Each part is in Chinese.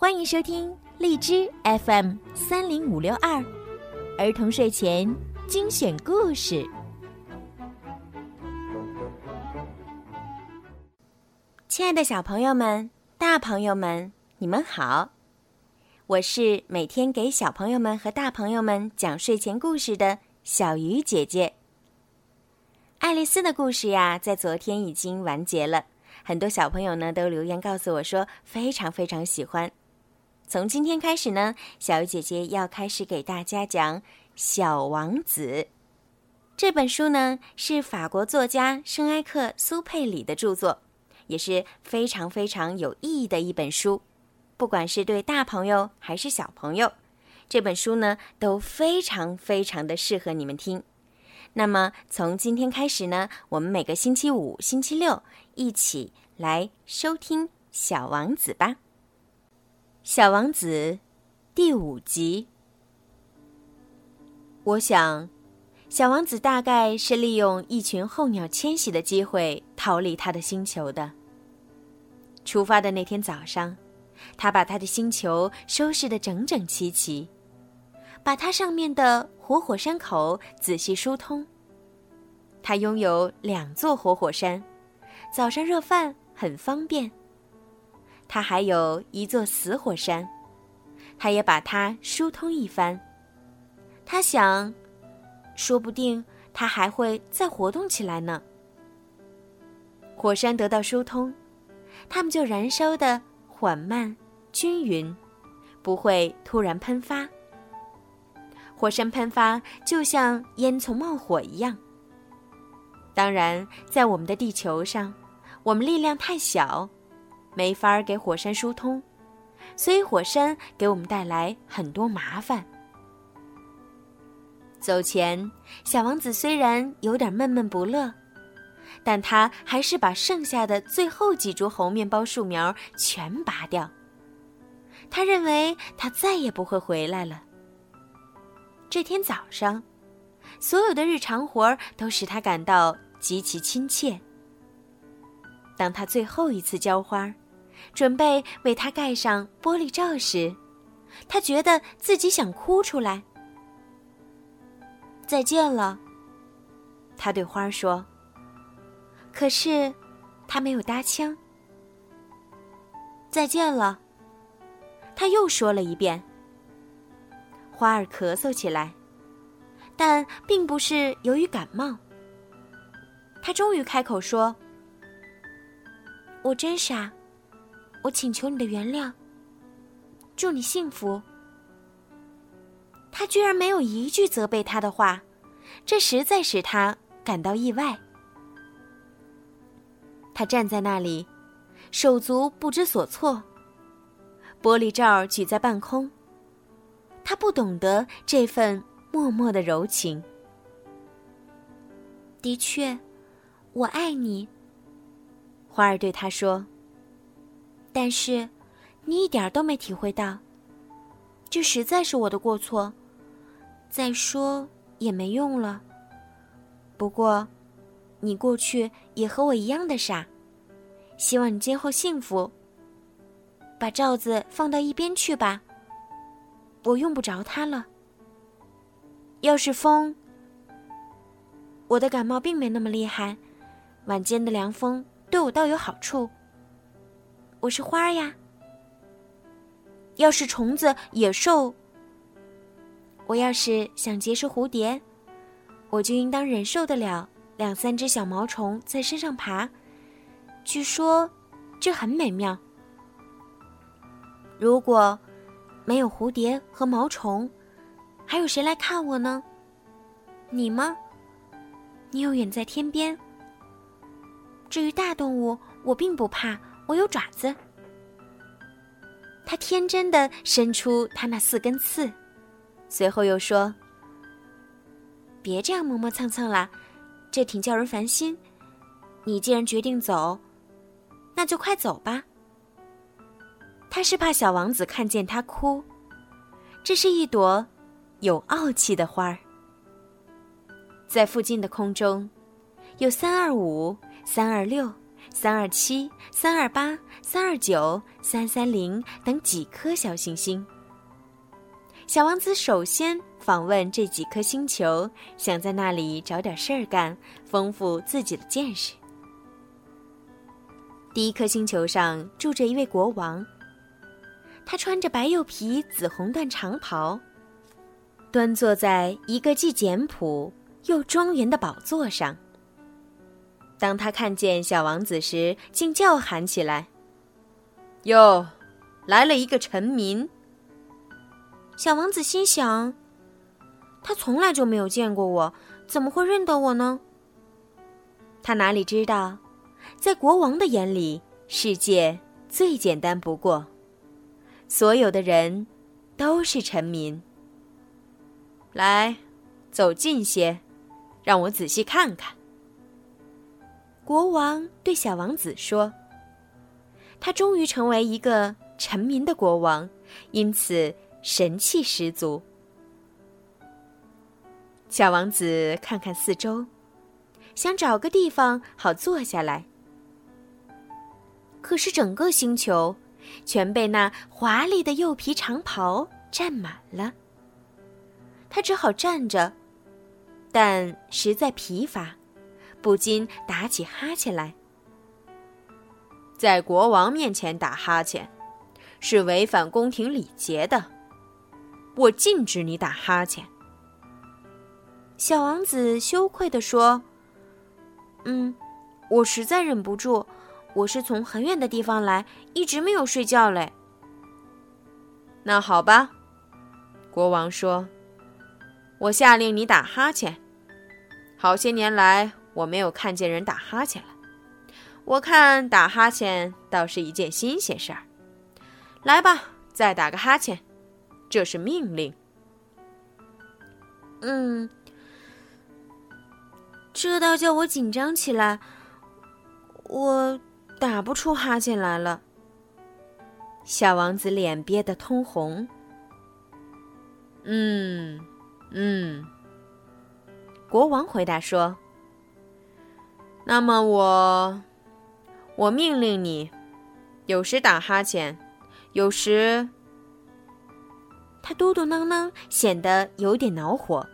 欢迎收听荔枝 FM 三零五六二儿童睡前精选故事。亲爱的小朋友们、大朋友们，你们好！我是每天给小朋友们和大朋友们讲睡前故事的小鱼姐姐。爱丽丝的故事呀，在昨天已经完结了，很多小朋友呢都留言告诉我说非常非常喜欢。从今天开始呢，小鱼姐姐要开始给大家讲《小王子》这本书呢，是法国作家圣埃克苏佩里的著作，也是非常非常有意义的一本书。不管是对大朋友还是小朋友，这本书呢都非常非常的适合你们听。那么从今天开始呢，我们每个星期五、星期六一起来收听《小王子》吧。小王子，第五集。我想，小王子大概是利用一群候鸟迁徙的机会逃离他的星球的。出发的那天早上，他把他的星球收拾得整整齐齐，把它上面的活火山口仔细疏通。他拥有两座活火山，早上热饭很方便。他还有一座死火山，他也把它疏通一番。他想，说不定它还会再活动起来呢。火山得到疏通，它们就燃烧的缓慢、均匀，不会突然喷发。火山喷发就像烟囱冒火一样。当然，在我们的地球上，我们力量太小。没法儿给火山疏通，所以火山给我们带来很多麻烦。走前，小王子虽然有点闷闷不乐，但他还是把剩下的最后几株猴面包树苗全拔掉。他认为他再也不会回来了。这天早上，所有的日常活儿都使他感到极其亲切。当他最后一次浇花。准备为它盖上玻璃罩时，他觉得自己想哭出来。再见了，他对花儿说。可是，他没有搭腔。再见了，他又说了一遍。花儿咳嗽起来，但并不是由于感冒。他终于开口说：“我真傻。”我请求你的原谅。祝你幸福。他居然没有一句责备他的话，这实在使他感到意外。他站在那里，手足不知所措。玻璃罩举在半空。他不懂得这份默默的柔情。的确，我爱你。花儿对他说。但是，你一点都没体会到。这实在是我的过错。再说也没用了。不过，你过去也和我一样的傻。希望你今后幸福。把罩子放到一边去吧。我用不着它了。要是风，我的感冒并没那么厉害。晚间的凉风对我倒有好处。我是花儿呀。要是虫子、野兽，我要是想结识蝴蝶，我就应当忍受得了两三只小毛虫在身上爬。据说，这很美妙。如果没有蝴蝶和毛虫，还有谁来看我呢？你吗？你又远在天边。至于大动物，我并不怕。我有爪子。他天真的伸出他那四根刺，随后又说：“别这样磨磨蹭蹭啦，这挺叫人烦心。你既然决定走，那就快走吧。”他是怕小王子看见他哭。这是一朵有傲气的花儿。在附近的空中，有三二五、三二六。三二七、三二八、三二九、三三零等几颗小行星。小王子首先访问这几颗星球，想在那里找点事儿干，丰富自己的见识。第一颗星球上住着一位国王，他穿着白釉皮紫红缎长袍，端坐在一个既简朴又庄严的宝座上。当他看见小王子时，竟叫喊起来：“哟，来了一个臣民！”小王子心想：“他从来就没有见过我，怎么会认得我呢？”他哪里知道，在国王的眼里，世界最简单不过，所有的人都是臣民。来，走近些，让我仔细看看。国王对小王子说：“他终于成为一个臣民的国王，因此神气十足。”小王子看看四周，想找个地方好坐下来。可是整个星球全被那华丽的釉皮长袍占满了，他只好站着，但实在疲乏。不禁打起哈欠来。在国王面前打哈欠，是违反宫廷礼节的。我禁止你打哈欠。小王子羞愧地说：“嗯，我实在忍不住。我是从很远的地方来，一直没有睡觉嘞。”那好吧，国王说：“我下令你打哈欠。好些年来。”我没有看见人打哈欠了，我看打哈欠倒是一件新鲜事儿。来吧，再打个哈欠，这是命令。嗯，这倒叫我紧张起来，我打不出哈欠来了。小王子脸憋得通红。嗯嗯，国王回答说。那么我，我命令你，有时打哈欠，有时。他嘟嘟囔囔，显得有点恼火。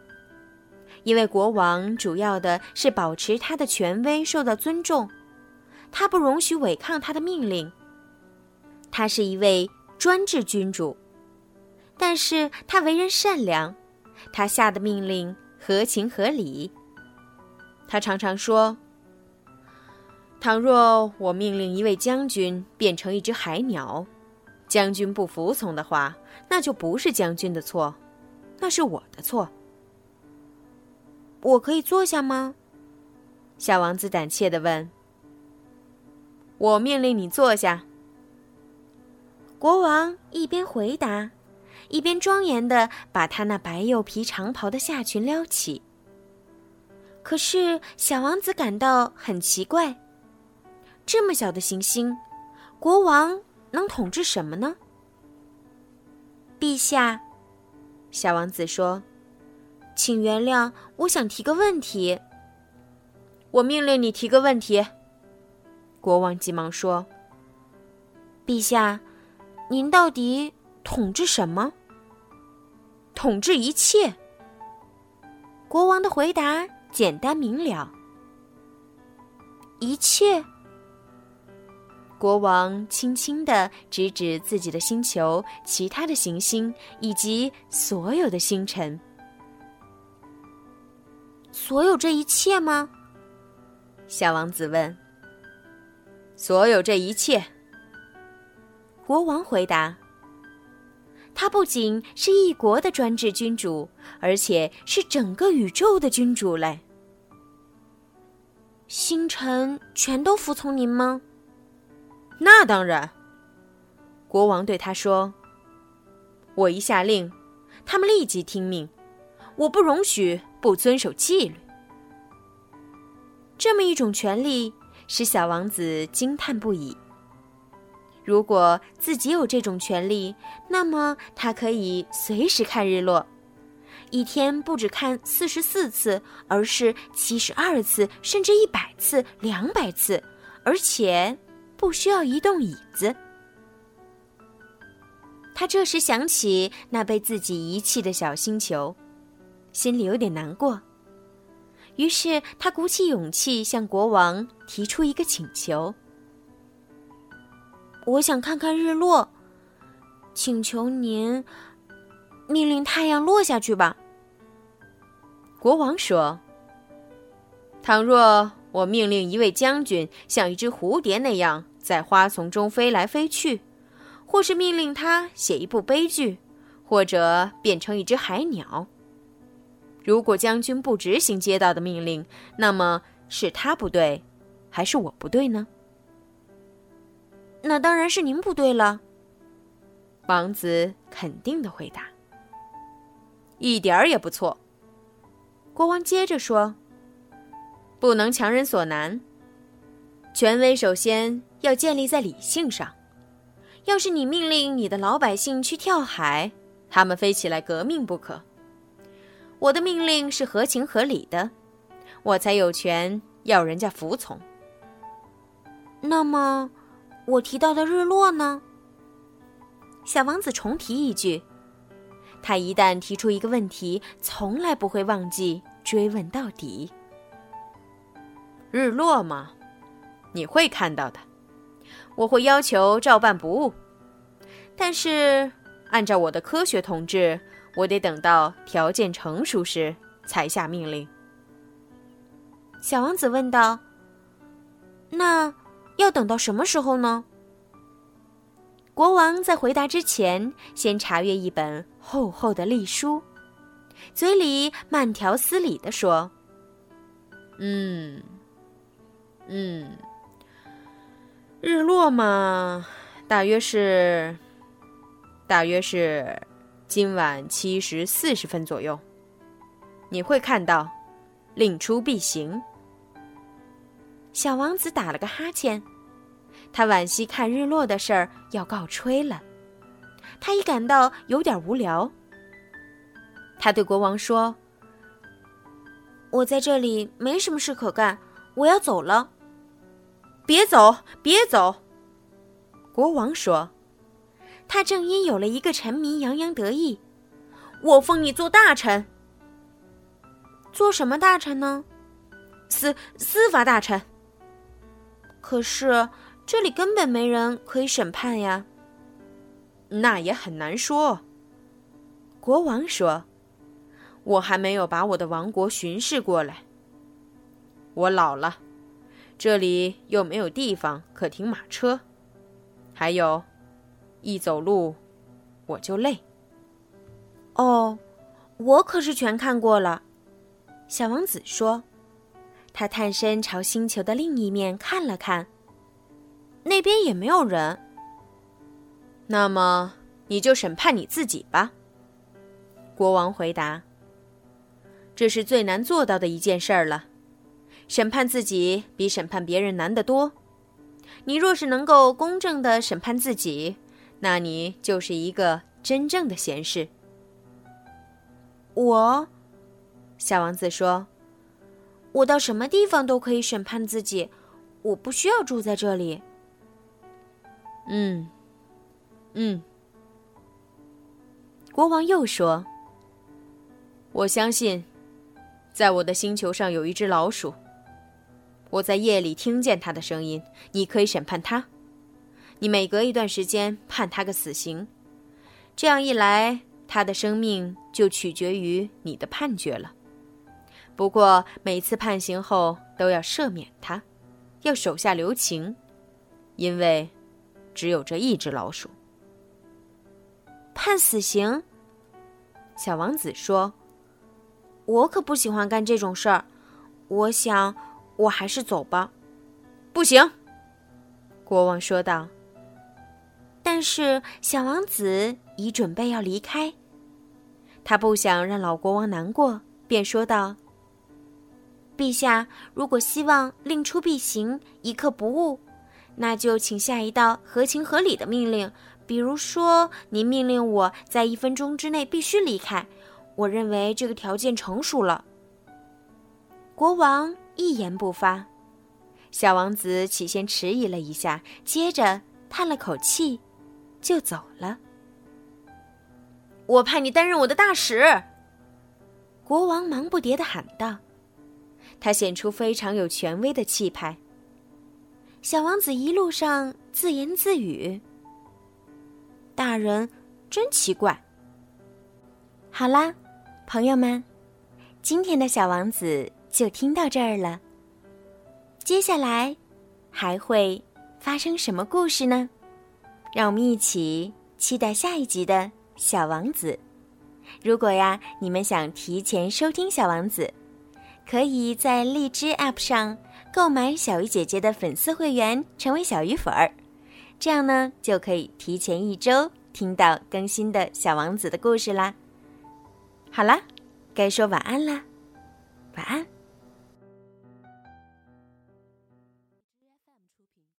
因为国王主要的是保持他的权威受到尊重，他不容许违抗他的命令。他是一位专制君主，但是他为人善良，他下的命令合情合理。他常常说。倘若我命令一位将军变成一只海鸟，将军不服从的话，那就不是将军的错，那是我的错。我可以坐下吗？小王子胆怯的问。我命令你坐下。国王一边回答，一边庄严的把他那白釉皮长袍的下裙撩起。可是小王子感到很奇怪。这么小的行星，国王能统治什么呢？陛下，小王子说：“请原谅，我想提个问题。”我命令你提个问题。国王急忙说：“陛下，您到底统治什么？统治一切。”国王的回答简单明了：“一切。”国王轻轻地指指自己的星球、其他的行星以及所有的星辰。所有这一切吗？小王子问。所有这一切。国王回答。他不仅是一国的专制君主，而且是整个宇宙的君主嘞。星辰全都服从您吗？那当然，国王对他说：“我一下令，他们立即听命。我不容许不遵守纪律。”这么一种权利使小王子惊叹不已。如果自己有这种权利，那么他可以随时看日落，一天不只看四十四次，而是七十二次，甚至一百次、两百次。而且不需要移动椅子。他这时想起那被自己遗弃的小星球，心里有点难过。于是他鼓起勇气向国王提出一个请求：“我想看看日落，请求您命令太阳落下去吧。”国王说：“倘若我命令一位将军像一只蝴蝶那样在花丛中飞来飞去，或是命令他写一部悲剧，或者变成一只海鸟。”如果将军不执行接到的命令，那么是他不对，还是我不对呢？那当然是您不对了。王子肯定的回答。一点儿也不错。国王接着说：“不能强人所难。权威首先要建立在理性上。要是你命令你的老百姓去跳海，他们非起来革命不可。”我的命令是合情合理的，我才有权要人家服从。那么，我提到的日落呢？小王子重提一句：他一旦提出一个问题，从来不会忘记追问到底。日落吗？你会看到的，我会要求照办不误。但是，按照我的科学统治。我得等到条件成熟时才下命令。小王子问道：“那要等到什么时候呢？”国王在回答之前，先查阅一本厚厚的历书，嘴里慢条斯理地说：“嗯，嗯，日落嘛，大约是，大约是。”今晚七时四十分左右，你会看到，令出必行。小王子打了个哈欠，他惋惜看日落的事儿要告吹了，他已感到有点无聊。他对国王说：“我在这里没什么事可干，我要走了。”别走，别走！国王说。他正因有了一个臣民洋洋得意，我封你做大臣。做什么大臣呢？司司法大臣。可是这里根本没人可以审判呀。那也很难说。国王说：“我还没有把我的王国巡视过来。我老了，这里又没有地方可停马车，还有。”一走路，我就累。哦，我可是全看过了。小王子说：“他探身朝星球的另一面看了看，那边也没有人。”那么你就审判你自己吧。”国王回答。“这是最难做到的一件事儿了，审判自己比审判别人难得多。你若是能够公正的审判自己。”那你就是一个真正的贤士。我，小王子说：“我到什么地方都可以审判自己，我不需要住在这里。”嗯，嗯。国王又说：“我相信，在我的星球上有一只老鼠。我在夜里听见他的声音。你可以审判他。”你每隔一段时间判他个死刑，这样一来，他的生命就取决于你的判决了。不过每次判刑后都要赦免他，要手下留情，因为只有这一只老鼠。判死刑？小王子说：“我可不喜欢干这种事儿，我想我还是走吧。”不行，国王说道。但是小王子已准备要离开，他不想让老国王难过，便说道：“陛下，如果希望令出必行，一刻不误，那就请下一道合情合理的命令。比如说，您命令我在一分钟之内必须离开，我认为这个条件成熟了。”国王一言不发，小王子起先迟疑了一下，接着叹了口气，就走了。我派你担任我的大使。国王忙不迭的喊道，他显出非常有权威的气派。小王子一路上自言自语：“大人真奇怪。”好啦，朋友们，今天的小王子就听到这儿了。接下来还会发生什么故事呢？让我们一起期待下一集的小王子。如果呀，你们想提前收听小王子，可以在荔枝 App 上。购买小鱼姐姐的粉丝会员，成为小鱼粉儿，这样呢就可以提前一周听到更新的小王子的故事啦。好啦，该说晚安啦，晚安。